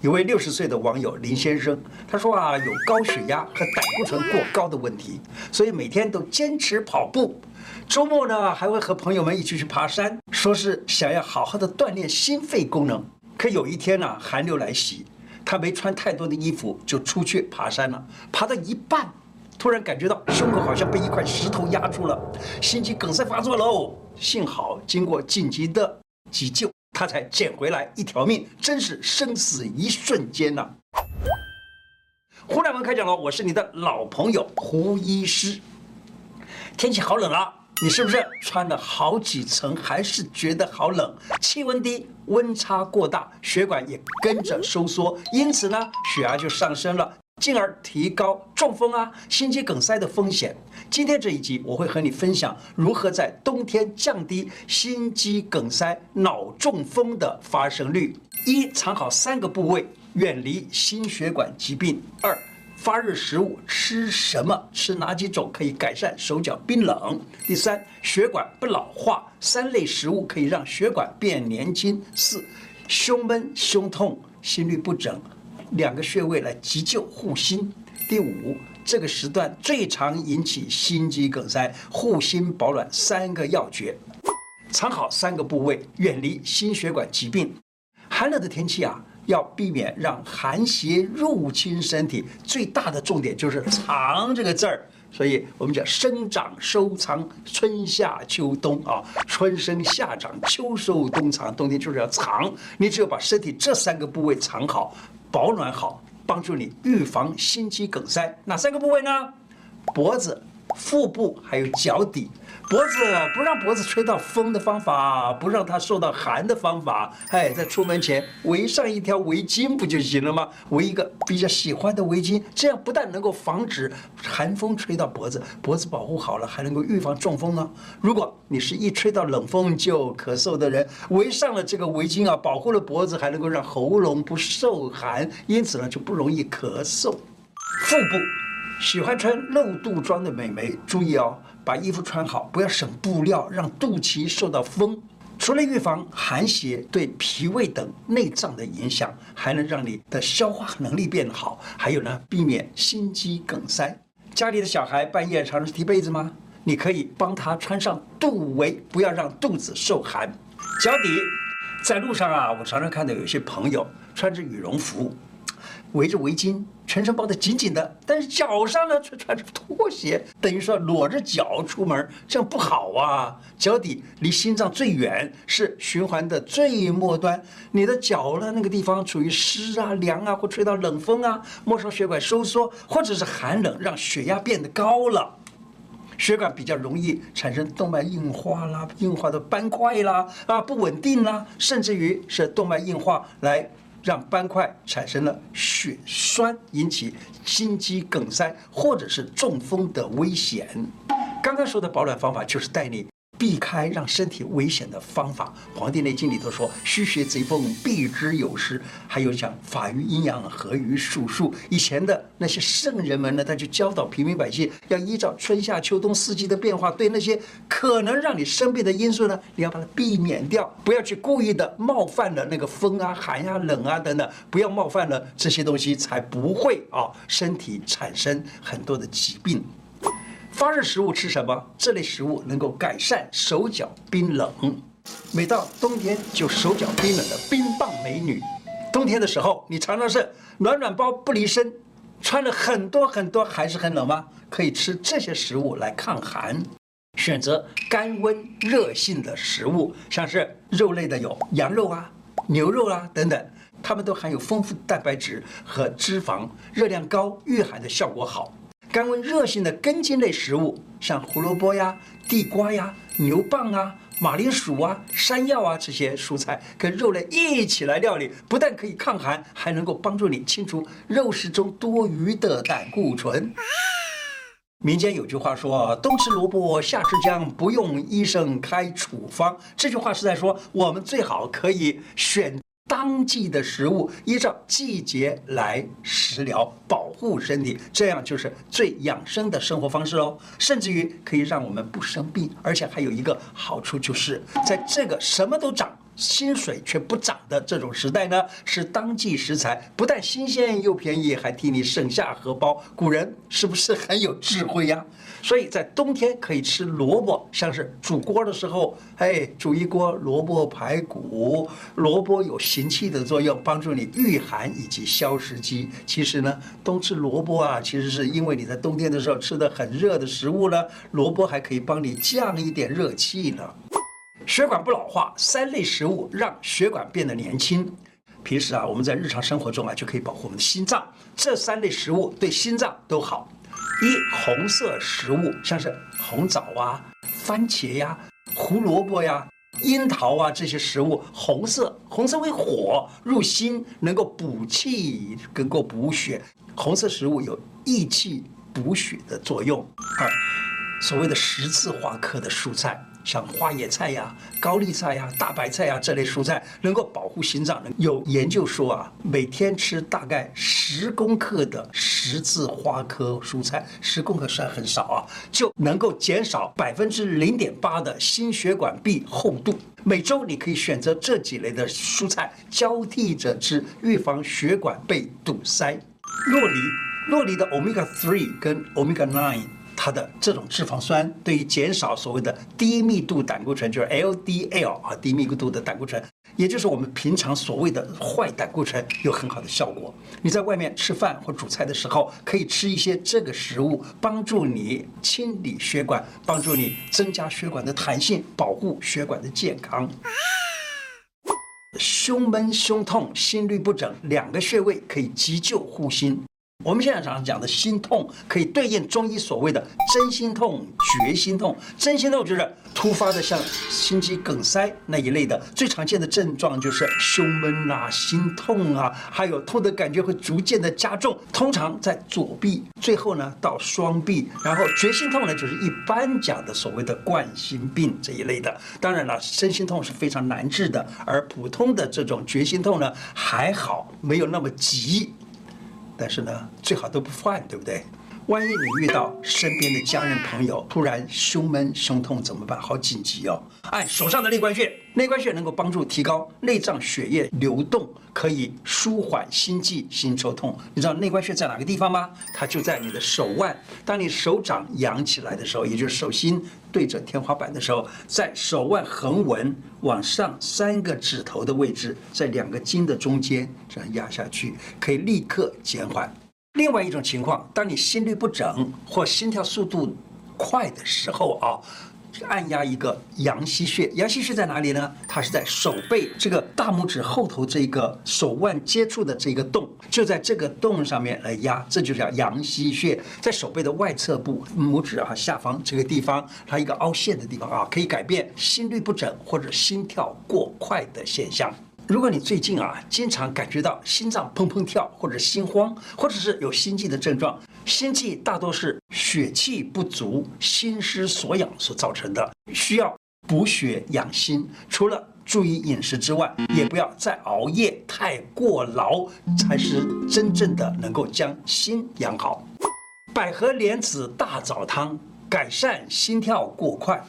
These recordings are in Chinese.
一位六十岁的网友林先生，他说啊，有高血压和胆固醇过高的问题，所以每天都坚持跑步，周末呢还会和朋友们一起去爬山，说是想要好好的锻炼心肺功能。可有一天呢、寒流来袭，他没穿太多的衣服就出去爬山了，爬到一半，突然感觉到胸口好像被一块石头压住了，心肌梗塞发作喽。幸好经过紧急的急救。他才捡回来一条命，真是生死一瞬间呐、啊！胡乃文开讲了，我是你的老朋友胡医师。天气好冷啊，你是不是穿了好几层还是觉得好冷？气温低，温差过大，血管也跟着收缩，因此呢，血压就上升了。进而提高中风啊、心肌梗塞的风险。今天这一集我会和你分享如何在冬天降低心肌梗塞、脑中风的发生率。一、藏好三个部位，远离心血管疾病。二、发热食物吃什么？吃哪几种可以改善手脚冰冷？第三，血管不老化，三类食物可以让血管变年轻。四、胸闷、胸痛、心律不整。两个穴位来急救护心。第五，这个时段最常引起心肌梗塞，护心保暖三个要诀，藏好三个部位，远离心血管疾病。寒冷的天气啊，要避免让寒邪入侵身体，最大的重点就是藏这个字儿。所以我们讲生长收藏，春夏秋冬啊，春生夏长，秋收冬藏，冬天就是要藏。你只有把身体这三个部位藏好。保暖好，帮助你预防心肌梗塞。哪三个部位呢？脖子、腹部还有脚底。脖子不让脖子吹到风的方法，不让它受到寒的方法，哎，在出门前围上一条围巾不就行了吗？围一个比较喜欢的围巾，这样不但能够防止寒风吹到脖子，脖子保护好了，还能够预防中风呢。如果你是一吹到冷风就咳嗽的人，围上了这个围巾啊，保护了脖子，还能够让喉咙不受寒，因此呢就不容易咳嗽。腹部喜欢穿露肚装的美眉，注意哦。把衣服穿好，不要省布料，让肚脐受到风。除了预防寒邪对脾胃等内脏的影响，还能让你的消化能力变好。还有呢，避免心肌梗塞。家里的小孩半夜常常踢被子吗？你可以帮他穿上肚围，不要让肚子受寒。脚底，在路上啊，我常常看到有些朋友穿着羽绒服。围着围巾，全身包得紧紧的，但是脚上呢却穿着拖鞋，等于说裸着脚出门，这样不好啊！脚底离心脏最远，是循环的最末端，你的脚呢那个地方处于湿啊、凉啊，或吹到冷风啊，末梢血管收缩，或者是寒冷让血压变得高了，血管比较容易产生动脉硬化啦、硬化的斑块啦、啊不稳定啦，甚至于是动脉硬化来。让斑块产生了血栓，引起心肌梗塞或者是中风的危险。刚刚说的保暖方法就是带你。避开让身体危险的方法，《黄帝内经》里头说：“虚邪贼风，避之有时。”还有讲“法于阴阳，合于术数”。以前的那些圣人们呢，他就教导平民百姓要依照春夏秋冬四季的变化，对那些可能让你生病的因素呢，你要把它避免掉，不要去故意的冒犯了那个风啊、寒、啊、冷啊等等，不要冒犯了这些东西，才不会啊身体产生很多的疾病。发热食物吃什么？这类食物能够改善手脚冰冷。每到冬天就手脚冰冷的冰棒美女，冬天的时候你常常是暖暖包不离身，穿了很多很多还是很冷吗？可以吃这些食物来抗寒。选择甘温热性的食物，像是肉类的有羊肉啊、牛肉啊等等，它们都含有丰富蛋白质和脂肪，热量高，御寒的效果好。甘温热性的根茎类食物，像胡萝卜呀、地瓜呀、牛蒡啊、马铃薯啊、山药啊这些蔬菜，跟肉类一起来料理，不但可以抗寒，还能够帮助你清除肉食中多余的胆固醇。民间有句话说：“冬吃萝卜，夏吃姜，不用医生开处方。”这句话是在说，我们最好可以选。当季的食物，依照季节来食疗，保护身体，这样就是最养生的生活方式哦。甚至于可以让我们不生病，而且还有一个好处，就是在这个什么都长、薪水却不涨的这种时代呢，是当季食材不但新鲜又便宜，还替你省下荷包。古人是不是很有智慧呀？所以在冬天可以吃萝卜，像是煮锅的时候，哎，煮一锅萝卜排骨，萝卜有行气的作用，帮助你御寒以及消食积。其实呢，冬吃萝卜啊，其实是因为你在冬天的时候吃的很热的食物呢，萝卜还可以帮你降一点热气呢。血管不老化，三类食物让血管变得年轻。平时啊，我们在日常生活中啊，就可以保护我们的心脏。这三类食物对心脏都好。一红色食物，像是红枣啊、番茄呀、胡萝卜呀、樱桃啊这些食物，红色，红色为火，入心，能够补气，能够补血。红色食物有益气补血的作用。二，所谓的十字花科的蔬菜。像花椰菜呀、高丽菜呀、大白菜呀这类蔬菜，能够保护心脏的。有研究说啊，每天吃大概十公克的十字花科蔬菜，十公克算很少啊，就能够减少百分之零点八的心血管壁厚度。每周你可以选择这几类的蔬菜交替着吃，预防血管被堵塞。洛梨，洛梨的 Omega 3跟 Omega 9。它的这种脂肪酸对于减少所谓的低密度胆固醇，就是 LDL 啊，低密度的胆固醇，也就是我们平常所谓的坏胆固醇，有很好的效果。你在外面吃饭或煮菜的时候，可以吃一些这个食物，帮助你清理血管，帮助你增加血管的弹性，保护血管的健康。胸闷、胸痛、心律不整，两个穴位可以急救护心。我们现在常常讲的心痛，可以对应中医所谓的真心痛、绝心痛。真心痛就是突发的，像心肌梗塞那一类的，最常见的症状就是胸闷啊、心痛啊，还有痛的感觉会逐渐的加重，通常在左臂，最后呢到双臂。然后绝心痛呢，就是一般讲的所谓的冠心病这一类的。当然了，真心痛是非常难治的，而普通的这种绝心痛呢还好，没有那么急。但是呢，最好都不换，对不对？万一你遇到身边的家人朋友突然胸闷、胸痛怎么办？好紧急哦！按手上的内关穴，内关穴能够帮助提高内脏血液流动，可以舒缓心悸、心抽痛。你知道内关穴在哪个地方吗？它就在你的手腕。当你手掌扬起来的时候，也就是手心对着天花板的时候，在手腕横纹往上三个指头的位置，在两个筋的中间这样压下去，可以立刻减缓。另外一种情况，当你心律不整或心跳速度快的时候啊，按压一个阳溪穴。阳溪穴在哪里呢？它是在手背这个大拇指后头这个手腕接触的这个洞，就在这个洞上面来压，这就叫阳溪穴，在手背的外侧部拇指啊下方这个地方，它一个凹陷的地方啊，可以改变心律不整或者心跳过快的现象。如果你最近啊经常感觉到心脏砰砰跳，或者心慌，或者是有心悸的症状，心悸大多是血气不足、心失所养所造成的，需要补血养心。除了注意饮食之外，也不要再熬夜太过劳，才是真正的能够将心养好。百合莲子大枣汤改善心跳过快，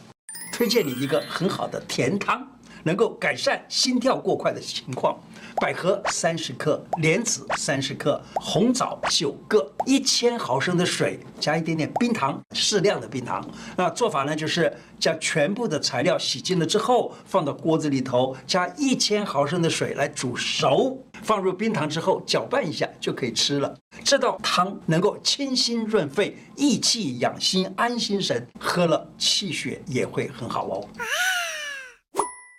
推荐你一个很好的甜汤。能够改善心跳过快的情况，百合三十克，莲子三十克，红枣九个，一千毫升的水，加一点点冰糖，适量的冰糖。那做法呢，就是将全部的材料洗净了之后，放到锅子里头，加一千毫升的水来煮熟，放入冰糖之后搅拌一下就可以吃了。这道汤能够清心润肺、益气养心、安心神，喝了气血也会很好哦。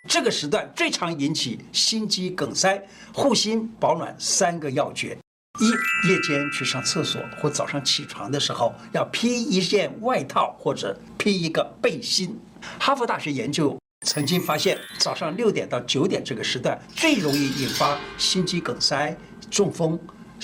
这个时段最常引起心肌梗塞，护心保暖三个要诀：一、夜间去上厕所或早上起床的时候要披一件外套或者披一个背心。哈佛大学研究曾经发现，早上六点到九点这个时段最容易引发心肌梗塞、中风。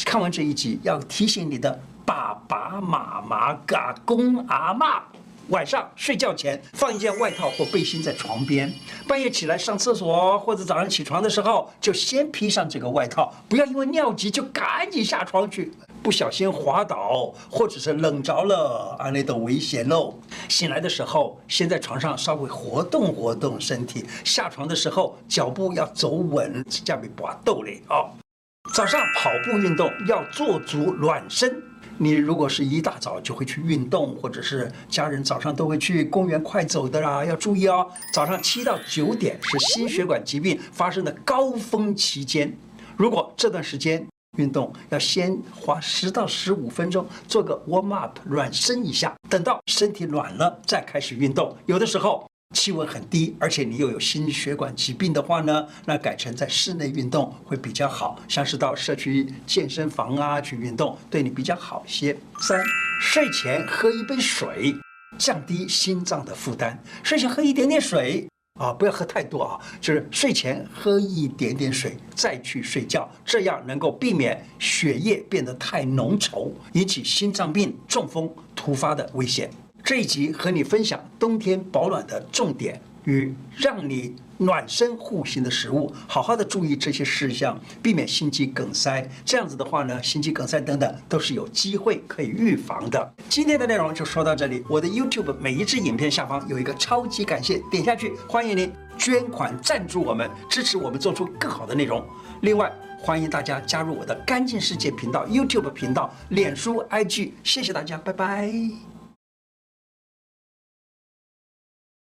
看完这一集，要提醒你的爸爸妈妈、嘎公阿嬷。晚上睡觉前放一件外套或背心在床边，半夜起来上厕所或者早上起床的时候就先披上这个外套，不要因为尿急就赶紧下床去，不小心滑倒或者是冷着了啊，那都危险喽。醒来的时候先在床上稍微活动活动身体，下床的时候脚步要走稳，这样不滑豆嘞哦。早上跑步运动要做足暖身。你如果是一大早就会去运动，或者是家人早上都会去公园快走的啦，要注意哦。早上七到九点是心血管疾病发生的高峰期间，如果这段时间运动，要先花十到十五分钟做个 warm up 暖身一下，等到身体暖了再开始运动。有的时候。气温很低，而且你又有心血管疾病的话呢，那改成在室内运动会比较好，像是到社区健身房啊去运动，对你比较好些。三，睡前喝一杯水，降低心脏的负担。睡前喝一点点水啊，不要喝太多啊，就是睡前喝一点点水再去睡觉，这样能够避免血液变得太浓稠，引起心脏病、中风突发的危险。这一集和你分享冬天保暖的重点与让你暖身护心的食物，好好的注意这些事项，避免心肌梗塞。这样子的话呢，心肌梗塞等等都是有机会可以预防的。今天的内容就说到这里。我的 YouTube 每一支影片下方有一个超级感谢，点下去，欢迎您捐款赞助我们，支持我们做出更好的内容。另外，欢迎大家加入我的干净世界频道 YouTube 频道、脸书、IG。谢谢大家，拜拜。